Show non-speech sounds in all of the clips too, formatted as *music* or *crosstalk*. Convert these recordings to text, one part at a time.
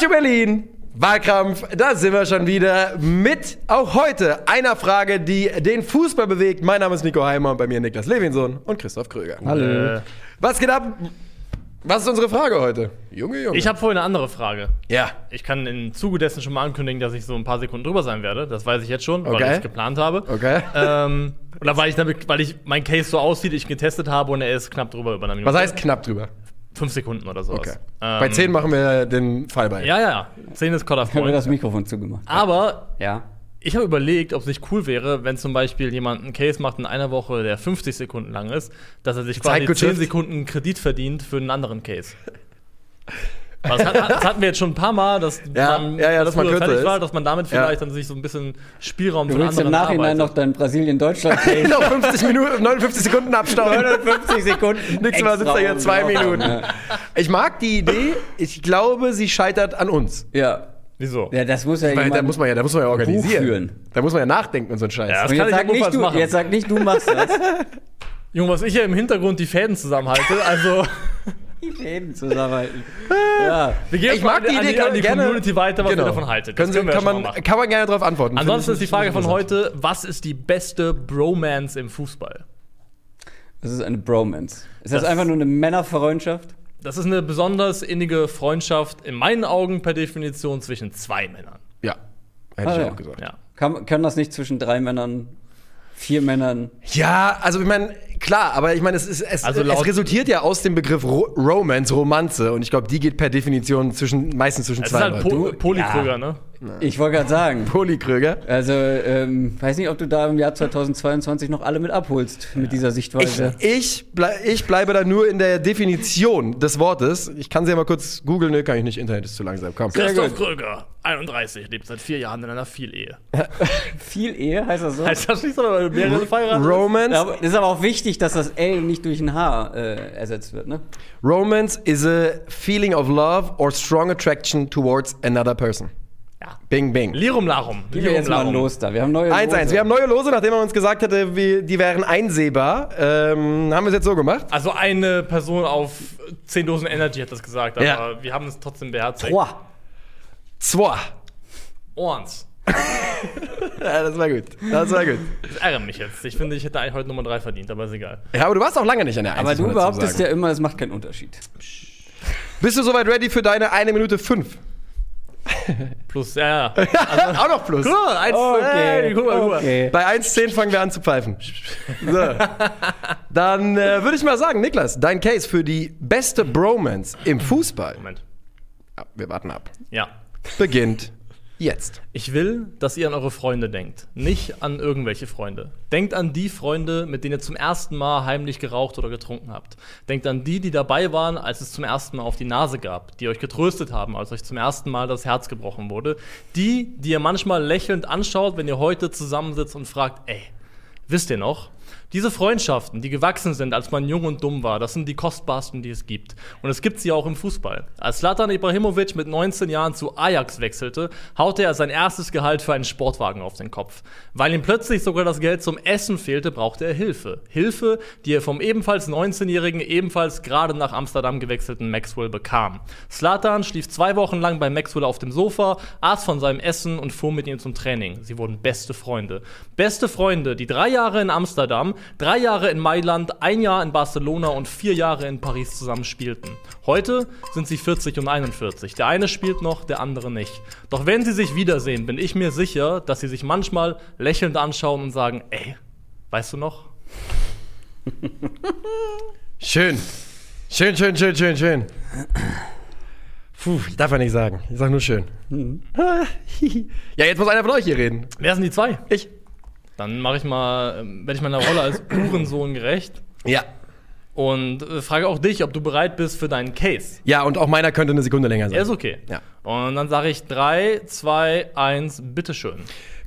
Calcio Berlin. Wahlkampf, da sind wir schon wieder mit auch heute einer Frage, die den Fußball bewegt. Mein Name ist Nico Heimer und bei mir Niklas Levinson und Christoph Kröger. Hallo. Was geht ab? Was ist unsere Frage heute? Junge, Junge. ich habe vorhin eine andere Frage. ja. Ich kann im Zuge dessen schon mal ankündigen, dass ich so ein paar Sekunden drüber sein werde. Das weiß ich jetzt schon, weil Okay. ich es geplant habe. Okay. Ähm, oder weil ich, damit, weil ich mein Case so aussieht, ich getestet habe und er ist knapp drüber über eine Minute. Was heißt knapp drüber? Fünf Sekunden oder sowas. Okay. Ähm, Bei 10 machen wir den Fall bei. Ja, ja, ja. 10 ist Cut-Off Ich habe mir Point. das Mikrofon zugemacht. Aber Ja. ich habe überlegt, ob es nicht cool wäre, wenn zum Beispiel jemand einen Case macht in einer Woche, der 50 Sekunden lang ist, dass er sich quasi. 10 Sekunden Kredit verdient für einen anderen Case. *laughs* Das, hat, das hatten wir jetzt schon ein paar Mal, dass Ja, ja, ja, dass man fertig ist. war, dass man damit Ja. vielleicht dann sich so ein bisschen Spielraum Du für willst im andere Nachhinein noch dein Brasilien-Deutschland-Case. *laughs* Noch 50 Minuten, 59 Sekunden abstauben. 59 Sekunden. Nächstes Mal sitzt er hier zwei Minuten. Ich mag die Idee. Ich glaube, sie scheitert an uns. Ja. Wieso? Ja, das muss ja Weil da muss man ja, da muss man ja organisieren. führen. Da muss man ja nachdenken und so ein Scheiß. Ja, das Und kann jetzt ich sag, ja nicht du, machen. jetzt sag nicht, du machst das. *laughs* Junge, was ich ja im Hintergrund die Fäden zusammenhalte, also *laughs* Fäden zusammenhalten. *laughs* Ja. wir gehen Ich mag die an, Idee die, an die gerne- Community weiter, was Genau. ihr davon haltet. Können Sie, wir ja kann, schon man, mal machen. kann man gerne darauf antworten. Ansonsten ist die Frage von heute, was ist die beste Bromance im Fußball? Das ist eine Bromance. Ist das, Das- einfach nur eine Männerfreundschaft? Das ist eine besonders innige Freundschaft, in meinen Augen per Definition zwischen zwei Männern. Ja, hätte Ah, ich ja. auch gesagt. Ja. Kann, können das nicht zwischen drei Männern, vier Männern? Ja, also ich meine, klar, aber ich meine, es, ist, es, Also es resultiert ja aus dem Begriff Ro Romance, Romanze. Und ich glaube, die geht per Definition zwischen, meistens zwischen Es ist zwei halt Leuten. po Polykrüger, ja. ne? Ich wollte gerade sagen. Polykröger. Also, ähm, weiß nicht, ob du da im Jahr 2022 noch alle mit abholst mit dieser Ich, Sichtweise. ich, blei ich bleibe da nur in der Definition des Wortes. Ich kann sie ja mal kurz googeln. Ne, kann ich nicht. Internet ist zu langsam. Komm. Christoph Kröger, 31, lebt seit vier Jahren in einer Vielehe. *laughs* Viel Ehe heißt das so? Heißt das nicht so, weil mehrere verheiratet ist? Romance, Ja, ist aber auch wichtig, dass das L nicht durch ein H äh, ersetzt wird, ne? Romance is a feeling of love or strong attraction towards another person. Ja. Bing, bing. Lirum Larum. Gehen wir jetzt mal los da. Wir haben neue 1-1. Lose. Wir haben neue Lose, nachdem er uns gesagt hatte, die wären einsehbar. Ähm, haben wir es jetzt so gemacht? Also eine Person auf 10 Dosen Energy hat das gesagt, aber Ja. wir haben es trotzdem beherzigt. Trois. Zwei. Orns. *laughs* Ja, das war gut. Das war gut. Das ärgert mich jetzt. Ich finde, ich hätte eigentlich heute Nummer 3 verdient, aber ist egal. Ja, aber du warst auch lange nicht an der 1. Aber du man behauptest ja immer, es macht keinen Unterschied. Bist du soweit ready für deine 1 Minute 5? Plus, ja, *laughs* ja. auch noch plus. Guck mal, eins, ey, guck mal, guck mal. okay. Bei 1,10 fangen wir an zu pfeifen. So. Dann äh, würde ich mal sagen, Niklas, dein Case für die beste Bromance im Fußball. Moment. Ja, wir warten ab. Ja. Beginnt jetzt. Ich will, dass ihr an eure Freunde denkt, nicht an irgendwelche Freunde. Denkt an die Freunde, mit denen ihr zum ersten Mal heimlich geraucht oder getrunken habt. Denkt an die, die dabei waren, als es zum ersten Mal auf die Nase gab, die euch getröstet haben, als euch zum ersten Mal das Herz gebrochen wurde. Die, die ihr manchmal lächelnd anschaut, wenn ihr heute zusammensitzt und fragt, ey, wisst ihr noch? Diese Freundschaften, die gewachsen sind, als man jung und dumm war, das sind die kostbarsten, die es gibt. Und es gibt sie auch im Fußball. Als Zlatan Ibrahimovic mit 19 Jahren zu Ajax wechselte, haute er sein erstes Gehalt für einen Sportwagen auf den Kopf. Weil ihm plötzlich sogar das Geld zum Essen fehlte, brauchte er Hilfe. Hilfe, die er vom ebenfalls 19-jährigen, ebenfalls gerade nach Amsterdam gewechselten Maxwell bekam. Zlatan schlief zwei Wochen lang bei Maxwell auf dem Sofa, aß von seinem Essen und fuhr mit ihm zum Training. Sie wurden beste Freunde. Beste Freunde, die drei Jahre in Amsterdam, drei Jahre in Mailand, ein Jahr in Barcelona und vier Jahre in Paris zusammen spielten. Heute sind sie 40 und 41. Der eine spielt noch, der andere nicht. Doch wenn sie sich wiedersehen, bin ich mir sicher, dass sie sich manchmal lächelnd anschauen und sagen, ey, weißt du noch? Schön. Schön, schön, schön, schön, schön. Puh, ich darf ja nicht sagen. Ich sag nur schön. *laughs* ja, jetzt muss einer von euch hier reden. Wer sind die zwei? Ich. Dann mache ich mal, ähm, werde ich meiner Rolle als Uhrensohn gerecht Ja. und äh, frage auch dich, ob du bereit bist für deinen Case. Ja, und auch meiner könnte eine Sekunde länger sein. Ist okay. Ja. Und dann sage ich 3, 2, 1, bitteschön.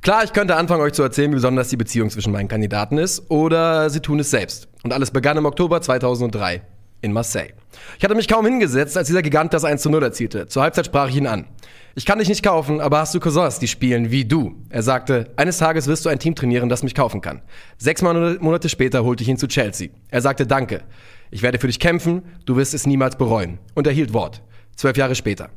Klar, ich könnte anfangen, euch zu erzählen, wie besonders die Beziehung zwischen meinen Kandidaten ist, oder sie tun es selbst. Und alles begann im Oktober 2003 in Marseille. Ich hatte mich kaum hingesetzt, als dieser Gigant das 1 zu 0 erzielte. Zur Halbzeit sprach ich ihn an. Ich kann dich nicht kaufen, aber hast du Cousins, die spielen wie du? Er sagte, eines Tages wirst du ein Team trainieren, das mich kaufen kann. Sechs Mon- Monate später holte ich ihn zu Chelsea. Er sagte, danke. Ich werde für dich kämpfen, du wirst es niemals bereuen. Und er hielt Wort. Zwölf Jahre später.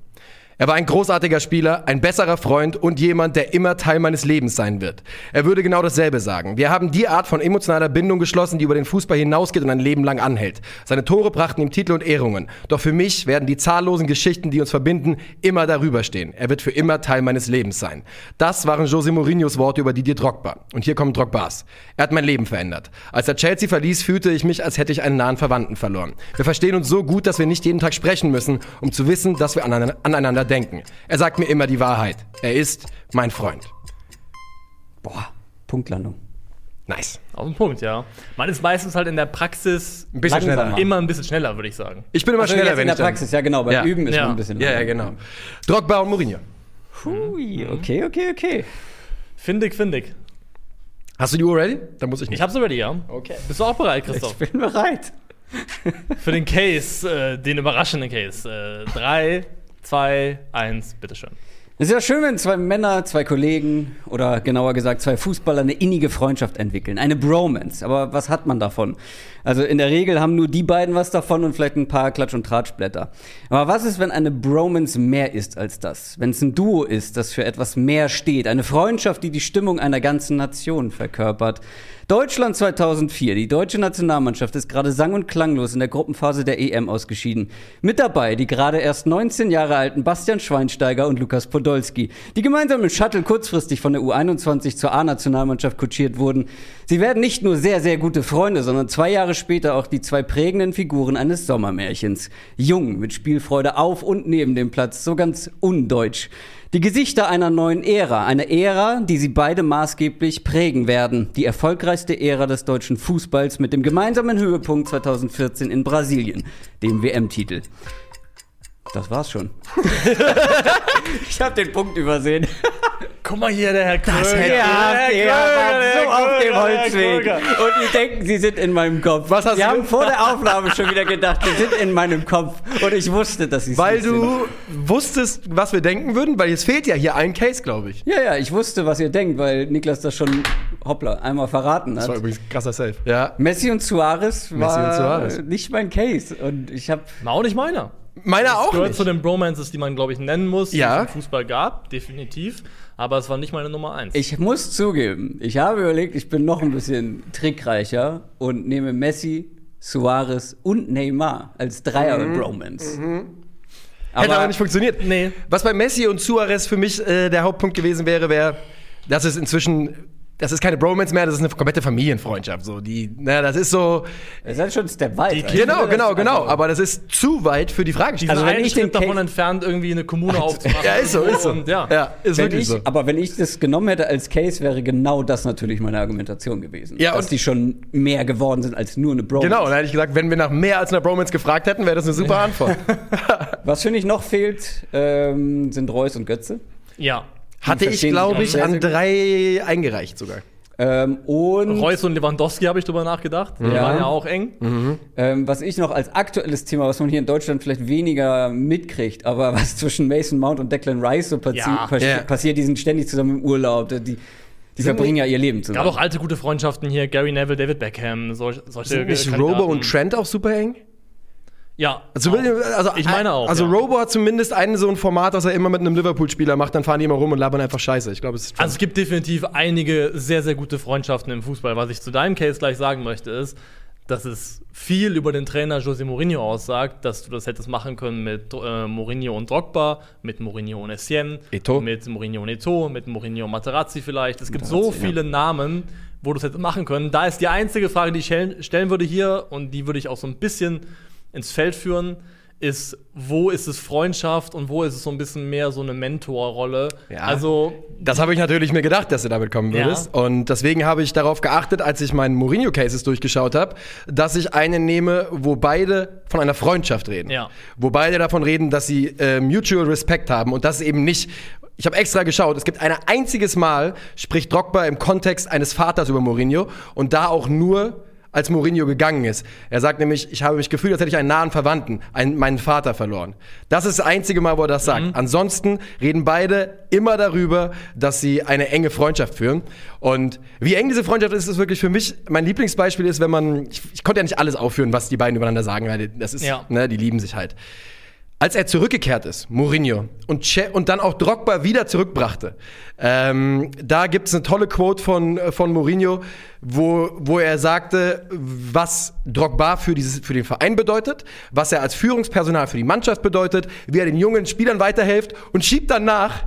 Er war ein großartiger Spieler, ein besserer Freund und jemand, der immer Teil meines Lebens sein wird. Er würde genau dasselbe sagen. Wir haben die Art von emotionaler Bindung geschlossen, die über den Fußball hinausgeht und ein Leben lang anhält. Seine Tore brachten ihm Titel und Ehrungen. Doch für mich werden die zahllosen Geschichten, die uns verbinden, immer darüber stehen. Er wird für immer Teil meines Lebens sein. Das waren Jose Mourinhos Worte über Didier Drogba. Und hier kommen Drogbas. Er hat mein Leben verändert. Als er Chelsea verließ, fühlte ich mich, als hätte ich einen nahen Verwandten verloren. Wir verstehen uns so gut, dass wir nicht jeden Tag sprechen müssen, um zu wissen, dass wir aneinander denken. Er sagt mir immer die Wahrheit. Er ist mein Freund. Boah, Punktlandung. Nice. Auf den Punkt, ja. Man ist meistens halt in der Praxis Ein bisschen Langsamer. schneller. immer ein bisschen schneller, würde ich sagen. Ich bin immer Also schneller, wenn in der ich Praxis, ja genau. Beim Ja. Üben ist Ja. man ein bisschen. Ja, ja, genau. Drogba und Mourinho. Hui, okay, okay, okay. Findig, findig. Hast du die Uhr ready? Dann muss ich nicht. Ich hab's ready, ja. Okay. Bist du auch bereit, Christoph? Ich bin bereit. Für den Case, äh, den überraschenden Case. Äh, drei, zwei, eins, bitteschön. Es ist ja schön, wenn zwei Männer, zwei Kollegen oder genauer gesagt zwei Fußballer eine innige Freundschaft entwickeln. Eine Bromance. Aber was hat man davon? Also in der Regel haben nur die beiden was davon und vielleicht ein paar Klatsch- und Tratschblätter. Aber was ist, wenn eine Bromance mehr ist als das? Wenn es ein Duo ist, das für etwas mehr steht? Eine Freundschaft, die die Stimmung einer ganzen Nation verkörpert? Deutschland 2004. Die deutsche Nationalmannschaft ist gerade sang- und klanglos in der Gruppenphase der EM ausgeschieden. Mit dabei die gerade erst 19 Jahre alten Bastian Schweinsteiger und Lukas Podolski, die gemeinsam im Shuttle kurzfristig von der U21 zur A-Nationalmannschaft kutschiert wurden. Sie werden nicht nur sehr, sehr gute Freunde, sondern zwei Jahre später auch die zwei prägenden Figuren eines Sommermärchens. Jung, mit Spielfreude auf und neben dem Platz, so ganz undeutsch. Die Gesichter einer neuen Ära, eine Ära, die sie beide maßgeblich prägen werden. Die erfolgreichste Ära des deutschen Fußballs mit dem gemeinsamen Höhepunkt 2014 in Brasilien, dem WM-Titel. Das war's schon. *laughs* ich habe den Punkt übersehen. Guck mal hier, der Herr Kröger. hätte- Ja, der der war der so auf dem Kröger, Holzweg. Kröger. Und die denken, sie sind in meinem Kopf. Was hast Sie du- haben vor der Aufnahme schon wieder gedacht, sie sind in meinem Kopf. Und ich wusste, dass sie es Weil nicht sind. du wusstest, was wir denken würden, weil es fehlt ja hier ein Case, glaube ich. Ja, ja, ich wusste, was ihr denkt, weil Niklas das schon, hoppla, einmal verraten hat. übrigens ein krasser Safe. Ja. Messi und Suarez war und Suarez. nicht mein Case. Und ich habe War auch nicht meiner. Meiner auch Gehört nicht. zu den Bromances, die man, glaube ich, nennen muss, Ja. die es im Fußball gab, definitiv. Aber es war nicht meine Nummer eins. Ich muss zugeben, ich habe überlegt, ich bin noch ein bisschen trickreicher und nehme Messi, Suarez und Neymar als Dreier-Bromance. Hätte aber nicht funktioniert. Nee. Was bei Messi und Suarez für mich äh, der Hauptpunkt gewesen wäre, wäre, dass es inzwischen, das ist keine Bromance mehr, das ist eine komplette Familienfreundschaft. So, die, na, das ist so, Das ist halt schon ein Step weiter. Die Ich genau, genau, genau. also- Aber das ist zu weit für die sind Also wenn ich den davon Case- entfernt, irgendwie eine Kommune aufzumachen. ja, ist so, ist so. Und, ja. ja ist Wenn wirklich ich, so. Aber wenn ich das genommen hätte als Case, wäre genau das natürlich meine Argumentation gewesen. Ja, dass und- die schon mehr geworden sind als nur eine Bromance. Genau, und dann hätte ich gesagt, wenn wir nach mehr als einer Bromance gefragt hätten, wäre das eine super *laughs* Antwort. Was finde ich noch fehlt, ähm, sind Reus und Götze. ja. Hatte ich, glaube ich, sehr, an drei eingereicht sogar. Ähm, und Reus und Lewandowski habe ich drüber nachgedacht. Die Ja. waren ja auch eng. ähm, was ich noch als aktuelles Thema, was man hier in Deutschland vielleicht weniger mitkriegt, aber was zwischen Mason Mount und Declan Rice so passi Ja. passi Ja. passiert, die sind ständig zusammen im Urlaub. Die, die verbringen ja ihr Leben Gab zusammen. auch alte gute Freundschaften hier, Gary Neville, David Beckham, solch, solche Sind nicht. Robo und Trent auch super eng? Ja. Also, also ich meine auch. Also ja. Robo hat zumindest ein so ein Format, das er immer mit einem Liverpool-Spieler macht, dann fahren die immer rum und labern einfach Scheiße. Ich glaube, es ist. Also es gibt definitiv einige sehr, sehr gute Freundschaften im Fußball. Was ich zu deinem Case gleich sagen möchte, ist, dass es viel über den Trainer José Mourinho aussagt, dass du das hättest machen können mit äh, Mourinho und Drogba, mit Mourinho und Essien, Eto'o. mit Mourinho und Eto'o, mit Mourinho und Materazzi vielleicht. Es gibt so Materazzi, ja. viele Namen, wo du es hättest machen können. Da ist die einzige Frage, die ich stellen würde hier und die würde ich auch so ein bisschen ins Feld führen, ist, wo ist es Freundschaft und wo ist es so ein bisschen mehr so eine Mentorrolle? Ja. Also Das habe ich natürlich mir gedacht, dass du damit kommen Ja. würdest. Und deswegen habe ich darauf geachtet, als ich meinen Mourinho-Cases durchgeschaut habe, dass ich einen nehme, wo beide von einer Freundschaft reden. Ja. Wo beide davon reden, dass sie äh, mutual Respect haben und das eben nicht. Ich habe extra geschaut, es gibt ein einziges Mal, spricht Drogba im Kontext eines Vaters über Mourinho und da auch nur als Mourinho gegangen ist. Er sagt nämlich, ich habe mich gefühlt, als hätte ich einen nahen Verwandten, einen, meinen Vater verloren. Das ist das einzige Mal, wo er das sagt. Ansonsten reden beide immer darüber, dass sie eine enge Freundschaft führen. Und wie eng diese Freundschaft ist, ist wirklich für mich, mein Lieblingsbeispiel ist, wenn man, ich, ich konnte ja nicht alles aufführen, was die beiden übereinander sagen, weil das ist, Ja. ne, die lieben sich halt. Als er zurückgekehrt ist, Mourinho, und, che und dann auch Drogba wieder zurückbrachte, ähm, da gibt es eine tolle Quote von, äh, von Mourinho, wo, wo er sagte, was Drogba für, dieses, für den Verein bedeutet, was er als Führungspersonal für die Mannschaft bedeutet, wie er den jungen Spielern weiterhilft und schiebt dann nach,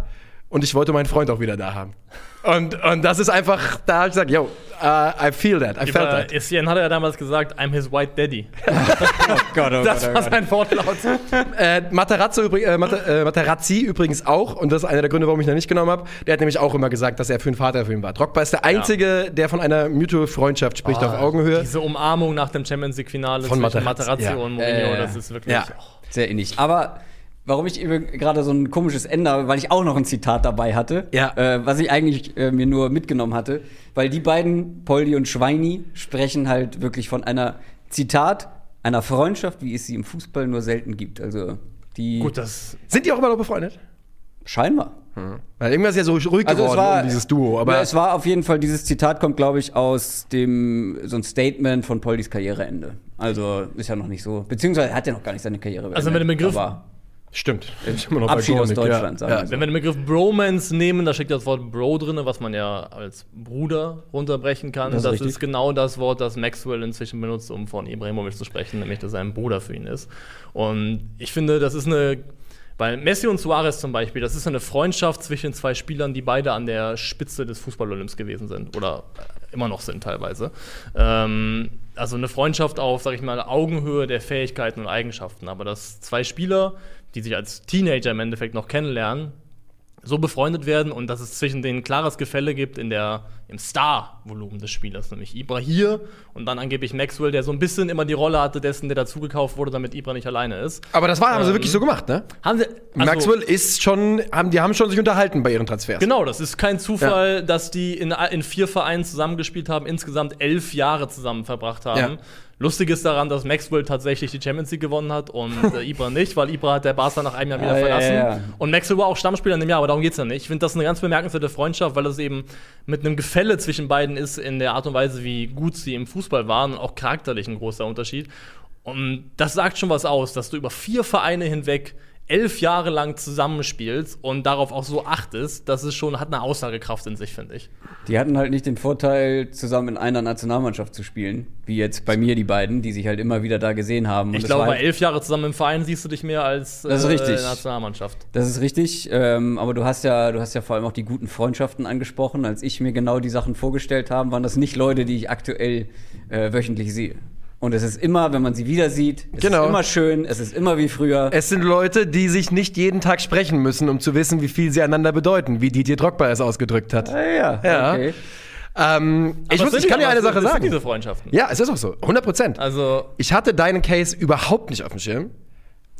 und ich wollte meinen Freund auch wieder da haben. Und, und das ist einfach, da habe ich gesagt, yo, uh, I feel that, I felt Über that. Essien hat er ja damals gesagt, I'm his white daddy. *laughs* Oh Gott, oh Das Gott, oh war Gott. sein Wortlaut. Äh, Materazzo übrig, äh, äh, Materazzi übrigens auch, und das ist einer der Gründe, warum ich ihn nicht genommen habe. Der hat nämlich auch immer gesagt, dass er für einen Vater für ihn war. Drogba ist der Einzige, der von einer Mutual-Freundschaft spricht auf Augenhöhe. Diese Umarmung nach dem Champions League-Finale Von zwischen Materazzi, Materazzi ja. und Mourinho, Äh, das ist wirklich. ja. oh. Sehr ähnlich. Aber warum ich eben gerade so ein komisches Ende habe, weil ich auch noch ein Zitat dabei hatte, Ja. äh, was ich eigentlich äh, mir nur mitgenommen hatte, weil die beiden, Poldi und Schweini, sprechen halt wirklich von einer, Zitat, einer Freundschaft, wie es sie im Fußball nur selten gibt. Also die Gut, das. Sind die auch immer noch befreundet? scheinbar. Weil irgendwas ist ja so ruhig Also es geworden war um dieses Duo. aber Aber es war auf jeden Fall dieses Zitat kommt glaube ich aus dem so ein Statement von Poldis Karriereende. Also ist ja noch nicht so, beziehungsweise er hat ja noch gar nicht seine Karriere beendet. Also mit dem Begriff- aber stimmt. Ich immer noch bei Abschied aus Deutschland, ja. sagen wir Ja. so. Wenn wir den Begriff Bromance nehmen, da steckt das Wort Bro drin, was man ja als Bruder runterbrechen kann. Das Das, ist ist, genau das Wort, das Maxwell inzwischen benutzt, um von Ibrahimovic zu sprechen, nämlich dass er ein Bruder für ihn ist. Und ich finde, das ist eine. Weil Messi und Suarez zum Beispiel, das ist eine Freundschaft zwischen zwei Spielern, die beide an der Spitze des Fußball-Olymps gewesen sind. Oder äh, immer noch sind teilweise. Ähm, also eine Freundschaft auf, sag ich mal, Augenhöhe der Fähigkeiten und Eigenschaften. Aber dass zwei Spieler, die sich als Teenager im Endeffekt noch kennenlernen, so befreundet werden und dass es zwischen denen ein klares Gefälle gibt in der, im Star-Volumen des Spielers, nämlich Ibra hier und dann angeblich Maxwell, der so ein bisschen immer die Rolle hatte dessen, der dazugekauft wurde, damit Ibra nicht alleine ist. Aber das war, haben sie Ähm, wirklich so gemacht, ne? Haben sie, also- Maxwell ist schon, haben, die haben schon sich unterhalten bei ihren Transfers. Genau, das ist kein Zufall, dass die in, in vier Vereinen zusammengespielt haben, insgesamt elf Jahre zusammen verbracht haben. Ja. Lustig ist daran, dass Maxwell tatsächlich die Champions League gewonnen hat und äh, *laughs* Ibra nicht, weil Ibra hat der Barca nach einem Jahr wieder Ah, verlassen. ja, ja. Und Maxwell war auch Stammspieler in dem Jahr, aber darum geht's ja nicht. Ich finde das eine ganz bemerkenswerte Freundschaft, weil es eben mit einem Gefälle zwischen beiden ist in der Art und Weise, wie gut sie im Fußball waren und auch charakterlich ein großer Unterschied. Und das sagt schon was aus, dass du über vier Vereine hinweg elf Jahre lang zusammenspielst und darauf auch so achtest, das ist schon, hat eine Aussagekraft in sich, finde ich. Die hatten halt nicht den Vorteil, zusammen in einer Nationalmannschaft zu spielen, wie jetzt bei mir die beiden, die sich halt immer wieder da gesehen haben. Und Ich glaube, bei halt- elf Jahre zusammen im Verein siehst du dich mehr als Das ist richtig. Nationalmannschaft. Das ist richtig, ähm, aber du hast ja, du hast ja vor allem auch die guten Freundschaften angesprochen. Als ich mir genau die Sachen vorgestellt habe, waren das nicht Leute, die ich aktuell äh, wöchentlich sehe. Und es ist immer, wenn man sie wieder sieht, es Genau. ist immer schön, es ist immer wie früher. Es sind Leute, die sich nicht jeden Tag sprechen müssen, um zu wissen, wie viel sie einander bedeuten, wie Didier Drogba es ausgedrückt hat. Ah, ja, Ja. okay. Ähm, ich, muss, ich kann dir eine Sache sagen. diese Freundschaften. Ja, es ist auch so. 100 Prozent. Also, Ich hatte deinen Case überhaupt nicht auf dem Schirm.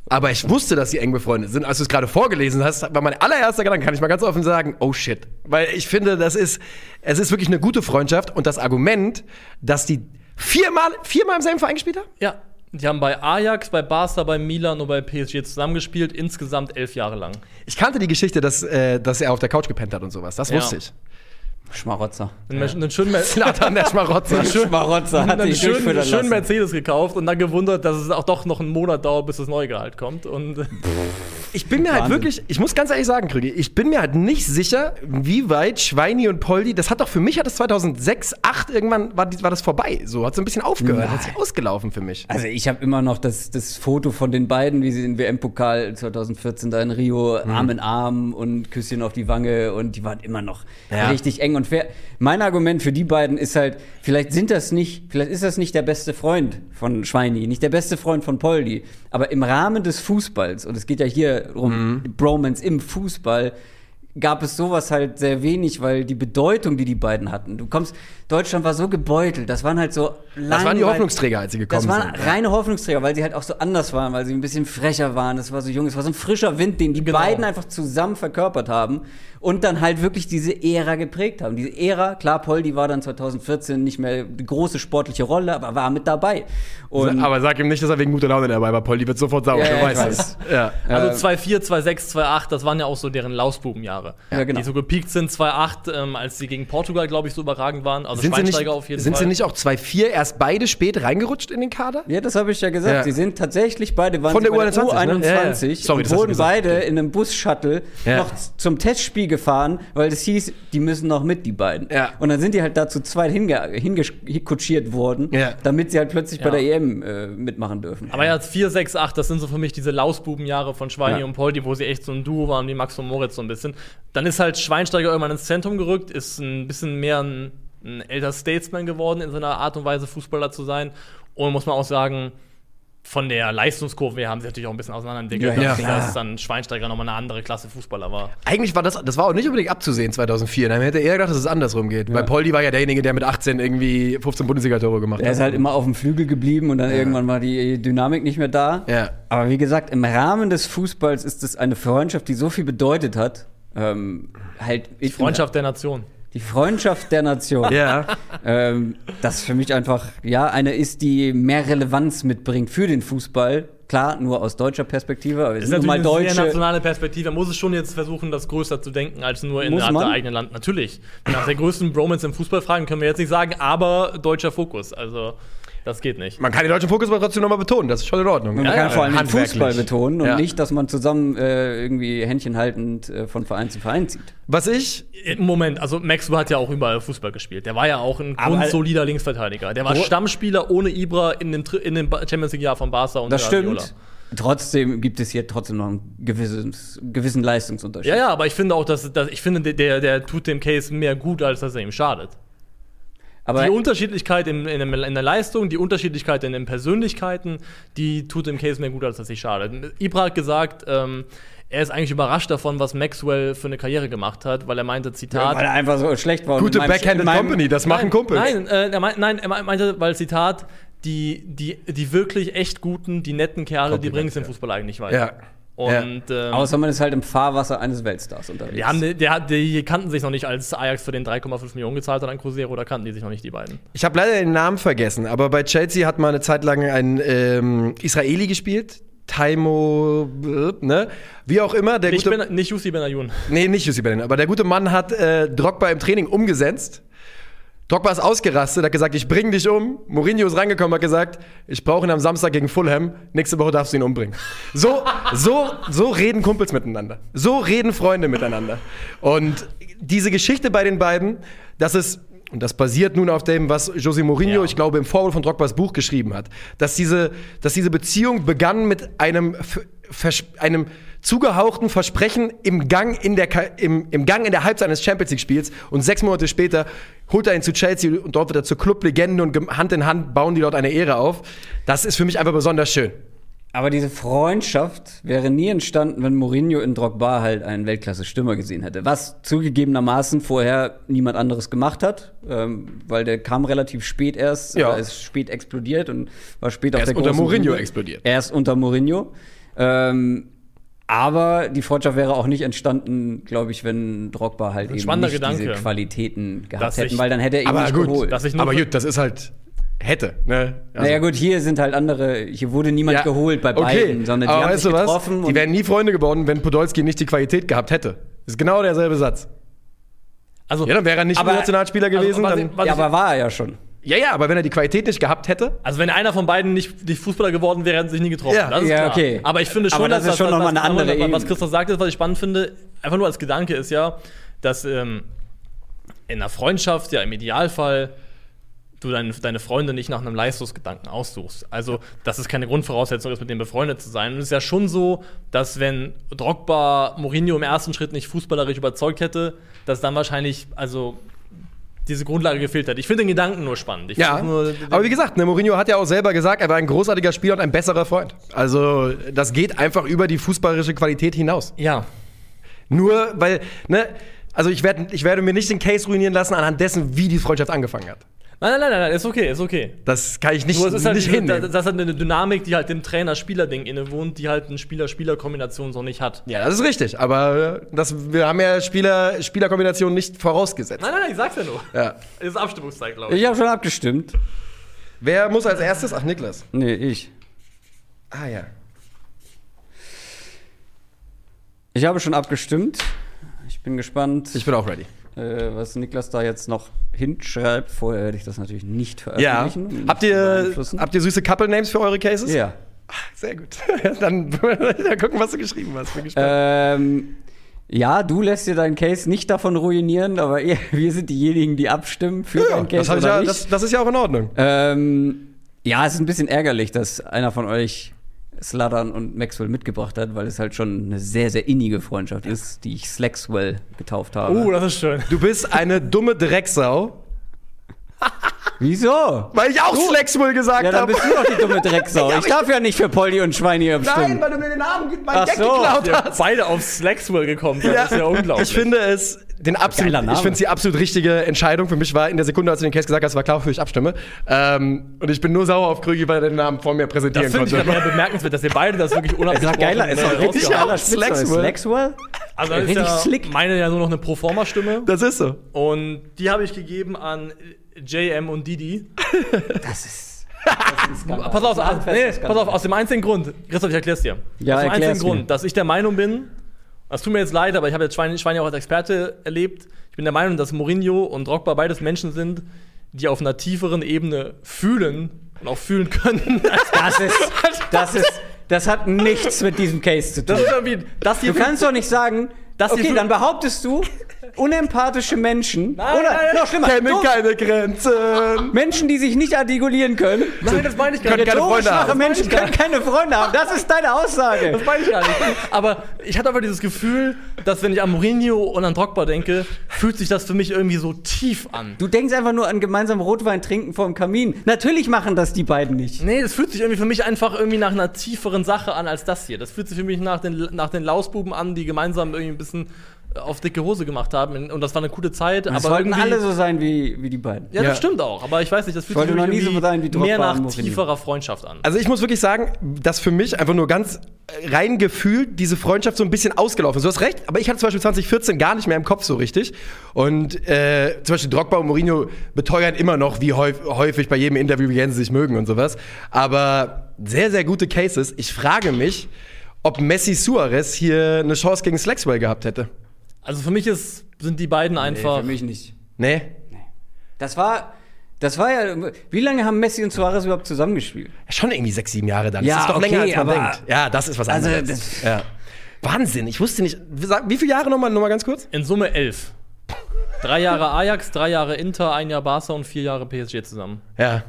Aber ich wusste, dass sie eng befreundet sind. Als du es gerade vorgelesen hast, war mein allererster Gedanke, kann ich mal ganz offen sagen, oh shit. Weil ich finde, das ist, es ist wirklich eine gute Freundschaft. Und das Argument, dass die viermal, viermal im selben Verein gespielt haben? ja. Die haben bei Ajax, bei Barca, bei Milan und bei PSG zusammengespielt, insgesamt elf Jahre lang. Ich kannte die Geschichte, dass, äh, dass er auf der Couch gepennt hat und sowas. Das Ja. wusste ich. Schmarotzer. Einen, einen schönen, Slatan *laughs* der Schmarotzer. Schmarotzer hat einen schönen, durchfüttern schönen. Mercedes gekauft und dann gewundert, dass es auch doch noch einen Monat dauert, bis das neue Gehalt kommt. Und *laughs* Ich bin mir halt wirklich, ich muss ganz ehrlich sagen, Krügi, ich bin mir halt nicht sicher, wie weit Schweini und Poldi, das hat doch für mich, hat das 2006, 2008 irgendwann, war, war das vorbei. So, hat so ein bisschen aufgehört, hat sich ausgelaufen für mich. Also ich habe immer noch das, das Foto von den beiden, wie sie den WM-Pokal 2014 da in Rio Mhm. Arm in Arm und Küsschen auf die Wange und die waren immer noch Ja. richtig eng und fair. Mein Argument für die beiden ist halt, vielleicht sind das nicht, vielleicht ist das nicht der beste Freund von Schweini, nicht der beste Freund von Poldi, aber im Rahmen des Fußballs, und es geht ja hier um Mhm. Bromance im Fußball, gab es sowas halt sehr wenig, weil die Bedeutung, die die beiden hatten. Du kommst, Deutschland war so gebeutelt, das waren halt so Das waren die Hoffnungsträger, als sie gekommen das waren sind. reine Hoffnungsträger, weil sie halt auch so anders waren, weil sie ein bisschen frecher waren. Das war so jung, es war so ein frischer Wind, den die Genau. beiden einfach zusammen verkörpert haben und dann halt wirklich diese Ära geprägt haben. Diese Ära, klar, Poldi war dann 2014 nicht mehr die große sportliche Rolle, aber war mit dabei. Und Aber sag ihm nicht, dass er wegen guter Laune dabei war. Poldi wird sofort sauer, Ja, du ja, ich weißt weiß. es. Ja. Also Äh, 2-4, 2-6, 2-8, das waren ja auch so deren Lausbubenjahre. Jahre. Ja, genau. Die so gepiekt sind 2-8, ähm, als sie gegen Portugal, glaube ich, so überragend waren. Also Sind, sie nicht, Schweinsteiger auf jeden sind Fall. sie nicht auch 2-4 erst beide spät reingerutscht in den Kader? Ja, das habe ich ja gesagt. Ja. Sie sind tatsächlich beide waren Von der bei U21, ne? U21 Ja. Sorry, und wurden beide in einem Bus-Shuttle Ja. noch zum Testspiel gefahren, weil es hieß, die müssen noch mit, die beiden. Ja. Und dann sind die halt da zu zweit hinge hingekutschiert worden, Ja. damit sie halt plötzlich bei der EM äh, mitmachen dürfen. Aber ja, 4, 6, 8, das sind so für mich diese Lausbubenjahre von Schweini Ja. und Poldi, wo sie echt so ein Duo waren wie Max und Moritz so ein bisschen. Dann ist halt Schweinsteiger irgendwann ins Zentrum gerückt, ist ein bisschen mehr ein, ein älter Statesman geworden in seiner Art und Weise, Fußballer zu sein. Und muss man auch sagen, von der Leistungskurve her haben sie natürlich auch ein bisschen auseinanderentwickelt, Ja, ja, dass, klar. dann Schweinsteiger nochmal eine andere Klasse Fußballer war. Eigentlich war das, das war auch nicht unbedingt abzusehen 2004. Man hätte eher gedacht, dass es andersrum geht. Weil Poldi war ja derjenige, der mit 18 irgendwie 15 Bundesliga-Tore gemacht Er hat. ist halt immer auf dem Flügel geblieben und dann irgendwann war die Dynamik nicht mehr da. Ja. Aber wie gesagt, im Rahmen des Fußballs ist es eine Freundschaft, die so viel bedeutet hat. Ähm, halt Die Freundschaft der Nation. Die Freundschaft der Nation. Ja. ähm, das für mich einfach, ja, eine ist, die mehr Relevanz mitbringt für den Fußball. Klar, nur aus deutscher Perspektive, aber wir Das ist sind nun mal natürlich eine sehr nationale Perspektive. Man muss es schon jetzt versuchen, das größer zu denken, als nur man? der eigenen Land. Natürlich. Nach der größten Bromance im Fußball fragen können wir jetzt nicht sagen, aber deutscher Fokus. Also, das geht nicht. Man kann den deutschen Fokus aber trotzdem nochmal betonen. Das ist schon in Ordnung. Man Ja, kann ja, vor allem den. Fußball betonen und Ja. nicht, dass man zusammen äh, irgendwie Händchen haltend äh, von Verein zu Verein zieht. Was ich Moment, also Maxwell hat ja auch überall Fußball gespielt. Der war ja auch ein Aber- grundsolider Linksverteidiger. Der war Wo- Stammspieler ohne Ibra in dem, in dem Champions League-Jahr von Barca und Das Guardiola. stimmt. Trotzdem gibt es hier trotzdem noch einen gewisses, gewissen Leistungsunterschied. Ja, ja, aber ich finde auch, dass, dass ich finde, der, der tut dem Case mehr gut, als dass er ihm schadet. Aber die Unterschiedlichkeit in, in, in der Leistung, die Unterschiedlichkeit in den Persönlichkeiten, die tut dem Case mehr gut, als dass sie schadet. Ibra hat gesagt, ähm, er ist eigentlich überrascht davon, was Maxwell für eine Karriere gemacht hat, weil er meinte, Zitat. weil er einfach so schlecht war. und gute Backhanded Company, das machen Kumpels. Nein, äh, er meint, nein, er meinte, weil Zitat, die, die, die wirklich echt guten, die netten Kerle, die Kompliment, bringen es im ja. Fußball eigentlich weiter. Ja. Und ähm, Außer man ist halt im Fahrwasser eines Weltstars unterwegs. die, haben, der, hat- die kannten sich noch nicht, als Ajax für den 3,5 Millionen gezahlt hat an Cruzeiro, da kannten die sich noch nicht, die beiden. Ich habe leider den Namen vergessen, aber bei Chelsea hat mal eine Zeit lang ein ähm, Israeli gespielt. Taimo, ne? Wie auch immer, der Nicht, gute. ben, nicht Jussi Benayoun. Nee, nicht Jussi Benin, aber der gute Mann hat äh, Drogba im Training umgesetzt. Drogba ist ausgerastet, hat gesagt, ich bring dich um. Mourinho ist reingekommen, hat gesagt, ich brauche ihn am Samstag gegen Fulham. Nächste Woche darfst du ihn umbringen. So, so, so reden Kumpels miteinander. So reden Freunde miteinander. Und diese Geschichte bei den beiden, das ist und das basiert nun auf dem, was José Mourinho, Ja. ich glaube, im Vorwort von Drogbas Buch geschrieben hat. Dass diese, dass diese Beziehung begann mit einem, Vers einem zugehauchten Versprechen im Gang in der, Ka- im, im Gang in der Halbzeit eines Champions League-Spiels. Und sechs Monate später holt er ihn zu Chelsea und dort wird er zur Clublegende und Hand in Hand bauen die dort eine Ehre auf. Das ist für mich einfach besonders schön. Aber diese Freundschaft wäre nie entstanden, wenn Mourinho in Drogba halt einen Weltklasse-Stürmer gesehen hätte. Was zugegebenermaßen vorher niemand anderes gemacht hat, ähm, weil der kam relativ spät erst, Ja. oder ist spät explodiert und war spät auf der unter großen Mourinho Bühne. explodiert. Erst unter Mourinho. Ähm, aber die Freundschaft wäre auch nicht entstanden, glaube ich, wenn Drogba halt eben nicht Gedanke. diese Qualitäten gehabt hätten, ich- weil dann hätte er ihn Aber nicht gut, geholt. dass ich nur aber gut, das ist halt hätte. Ne? Also- naja gut, hier sind halt andere, hier wurde niemand Ja, geholt bei okay. beiden, sondern die aber haben weißt sich was? getroffen Die wären nie Freunde geworden, wenn Podolski nicht die Qualität gehabt hätte. Das ist genau derselbe Satz. Also, Ja, dann wäre er nicht Aber- Nationalspieler gewesen. was dann, ich- was ja, ich- aber war er ja schon. Ja, ja, aber wenn er die Qualität nicht gehabt hätte, Also wenn einer von beiden nicht, nicht Fußballer geworden wäre, hätten sie sich nie getroffen. Ja. das ist Ja, klar. okay. Aber ich finde schon, Aber das ist schon noch mal eine andere was, was. Christoph sagt, ist, was ich spannend finde, einfach nur als Gedanke ist ja, dass ähm, in einer Freundschaft ja im Idealfall du deine, deine Freunde nicht nach einem Leistungsgedanken aussuchst. Also, dass es keine Grundvoraussetzung ist, mit denen befreundet zu sein. Und es ist ja schon so, dass wenn Drogba Mourinho im ersten Schritt nicht fußballerisch überzeugt hätte, dass dann wahrscheinlich, also diese Grundlage gefehlt hat. Ich finde den Gedanken nur spannend. Ich ja. nur, aber wie gesagt, ne, Mourinho hat ja auch selber gesagt, er war ein großartiger Spieler und ein besserer Freund. Also, das geht einfach über die fußballerische Qualität hinaus. ja, Nur weil, ne, also ich, werd, ich werde mir nicht den Case ruinieren lassen anhand dessen, wie die Freundschaft angefangen hat. Nein, nein, nein, nein, ist okay, ist okay. Das kann ich nicht, Nur es ist halt, nicht diese, hinnehmen. das, halt eine Dynamik, die halt dem Trainer-Spieler-Ding innewohnt, die halt eine Spieler-Spieler-Kombination so nicht hat. ja, das ist richtig, aber das, wir haben ja Spieler, Spielerkombinationen nicht vorausgesetzt. Nein, nein, nein, ich sag's ja nur. Ja. Ist Abstimmungszeit, glaube ich. Ich habe schon abgestimmt. Wer muss als erstes? Ach, Niklas. Nee, ich. Ah ja. Ich habe schon abgestimmt. Ich bin gespannt, Ich bin auch ready. Äh, was Niklas da jetzt noch hinschreibt. Vorher werde ich das natürlich nicht Ja. veröffentlichen. ihn Habt ihr, habt ihr süße Couple-Names für eure Cases? Ja. Sehr gut. *laughs* Dann, *laughs* dann gucken, was du geschrieben hast. Bin gespannt. Ähm, ja, du lässt dir deinen Case nicht davon ruinieren, aber *laughs* wir sind diejenigen, die abstimmen für ja, deinen Case das, oder ja, nicht. das, das ist ja auch in Ordnung. Ähm, ja, es ist ein bisschen ärgerlich, dass einer von euch Slattern und Maxwell mitgebracht hat, weil es halt schon eine sehr, sehr innige Freundschaft ist, die ich Slackswell getauft habe. Oh, das ist schön. Du bist eine dumme Drecksau, *laughs* Wieso? weil ich auch Slackswell gesagt Ja, dann habe. bist du doch die dumme Drecksau. *laughs* Ja, ich darf ja nicht für Polly und Schweini hier bestimmen. Nein, weil du mir den Namen, meinen Ach Gag so. geklaut hast. beide auf Slackswell gekommen. Das ist ja unglaublich. Ich finde es den absolut, ich finde es die absolut richtige Entscheidung. Für mich war in der Sekunde, als du den Case gesagt hast, war klar, wofür ich abstimme. Ähm, und ich bin nur sauer auf Krügi, weil er den Namen vor mir präsentieren das finde ich konnte. gerade mehr bemerkenswert, dass ihr beide das wirklich doch *laughs* geiler, es ist doch richtig Ja, geiler Slackswell. Also das ist Richtig ja slick. meine ja nur noch eine Proforma-Stimme. Das ist so. Und die habe ich gegeben an JM und Didi. *laughs* Das ist. Das. Pass auf, Das nee, pass Skandal. aus dem einzigen Grund, Christoph, ich erklär's dir. Ja, aus dem einzigen mir. Grund, dass ich der Meinung bin, es tut mir jetzt leid, aber ich habe jetzt Schweine, Schweine auch als Experte erlebt. Ich bin der Meinung, dass Mourinho und Drogba beides Menschen sind, die auf einer tieferen Ebene fühlen und auch fühlen können. Das ist. *laughs* Das ist. Das hat nichts mit diesem Case zu tun. Das ist irgendwie, das hier Du kannst doch nicht sagen, Das hier okay, dann behauptest du, unempathische Menschen Nein, oder nein, nein. noch schlimmer, Kennen doof- keine Grenzen. Menschen, die sich nicht artikulieren können. Nein, das meine ich gar Können nicht. keine Rhetorisch Freunde haben. schwache Menschen können keine Freunde haben. Das ist deine Aussage. Das meine ich gar nicht. Aber ich hatte aber dieses Gefühl, dass wenn ich an Mourinho und an Drogba denke, fühlt sich das für mich irgendwie so tief an. Du denkst einfach nur an gemeinsam Rotwein trinken vor dem Kamin. Natürlich machen das die beiden nicht. Nee, das fühlt sich irgendwie für mich einfach irgendwie nach einer tieferen Sache an als das hier. Das fühlt sich für mich nach den, nach den Lausbuben an, die gemeinsam irgendwie ein bisschen auf dicke Hose gemacht haben. Und das war eine gute Zeit. Es aber sollten alle so sein wie, wie die beiden. Ja, das Ja. stimmt auch. Aber ich weiß nicht, das fühlt sich noch nie so irgendwie sein wie mehr nach tieferer Freundschaft an. Also ich muss wirklich sagen, dass für mich einfach nur ganz rein gefühlt diese Freundschaft so ein bisschen ausgelaufen ist. Du hast recht, aber ich hatte zum Beispiel 2014 gar nicht mehr im Kopf so richtig. Und äh, zum Beispiel Drogba und Mourinho beteuern immer noch, wie häufig, bei jedem Interview, wie gern sie sich mögen und sowas. Aber sehr, sehr gute Cases. Ich frage mich, ob Messi Suarez hier eine Chance gegen Slackswell gehabt hätte. Also für mich ist, sind die beiden einfach. für mich nicht. Nee? Das war, das war ja. Wie lange haben Messi und Suarez überhaupt zusammengespielt? Schon irgendwie sechs, sieben Jahre dann. Ja, das ist doch okay, länger, als man aber- denkt. Ja, das ist was Also, anderes. das- ja. Wahnsinn, ich wusste nicht. Wie viele Jahre nochmal, nochmal ganz kurz? In Summe elf. *laughs* Drei Jahre Ajax, drei Jahre Inter, ein Jahr Barca und vier Jahre PSG zusammen. Ja.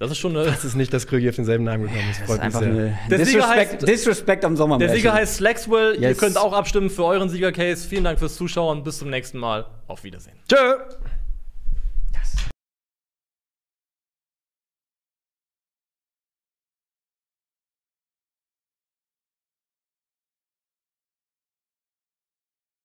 Das ist schon eine. Das ist nicht, dass Krügi auf denselben Namen gekommen ist. Das Freut ist mich einfach sehr. eine Der Disrespect, heißt- Disrespect am Sommer. Der Sieger heißt Slackswell. Ihr Yes. könnt auch abstimmen für euren Siegercase. Vielen Dank fürs Zuschauen. Bis zum nächsten Mal. Auf Wiedersehen. Tschö.